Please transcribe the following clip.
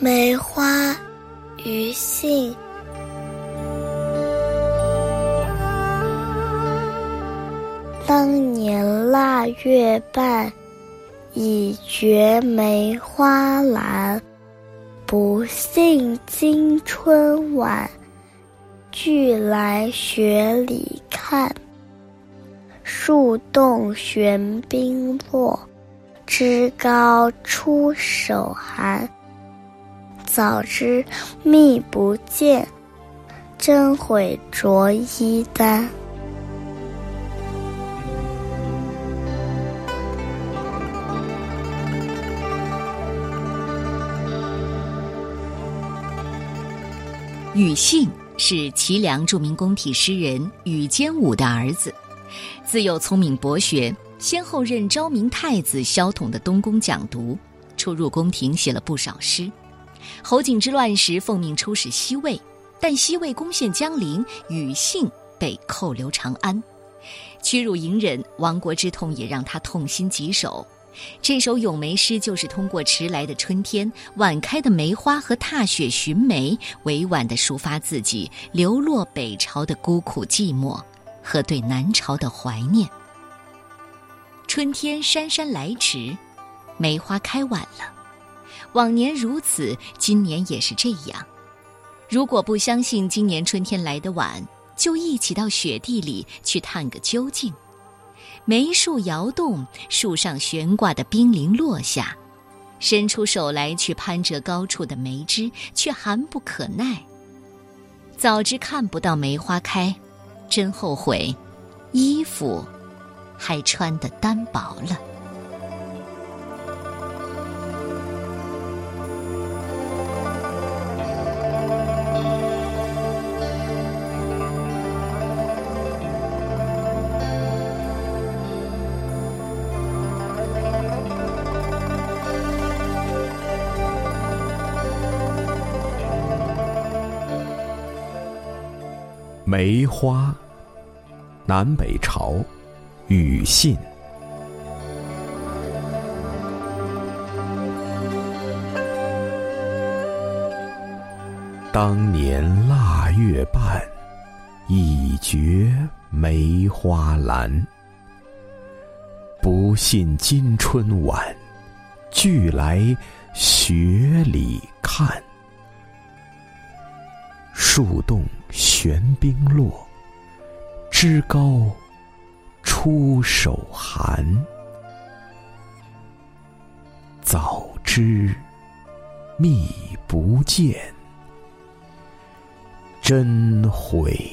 梅花，于信。当年腊月半，已觉梅花蓝。不信今春晚，俱来雪里看。树洞悬冰落。枝高出手寒，早知觅不见，真悔着衣单。庾信是齐梁著名宫体诗人庾坚武的儿子，自幼聪明博学。先后任昭明太子萧统的东宫讲读，出入宫廷写了不少诗。侯景之乱时奉命出使西魏，但西魏攻陷江陵，庾信被扣留长安，屈辱隐忍，亡国之痛也让他痛心疾首。这首咏梅诗就是通过迟来的春天、晚开的梅花和踏雪寻梅，委婉地抒发自己流落北朝的孤苦寂寞和对南朝的怀念。春天姗姗来迟，梅花开晚了。往年如此，今年也是这样。如果不相信今年春天来得晚，就一起到雪地里去探个究竟。梅树摇动，树上悬挂的冰凌落下，伸出手来去攀折高处的梅枝，却寒不可耐。早知看不到梅花开，真后悔，衣服。还穿得单薄了。梅花，南北朝。庾信，当年腊月半，已觉梅花兰。不信今春晚，俱来雪里看。树洞悬冰落，枝高。出手寒，早知觅不见，真悔。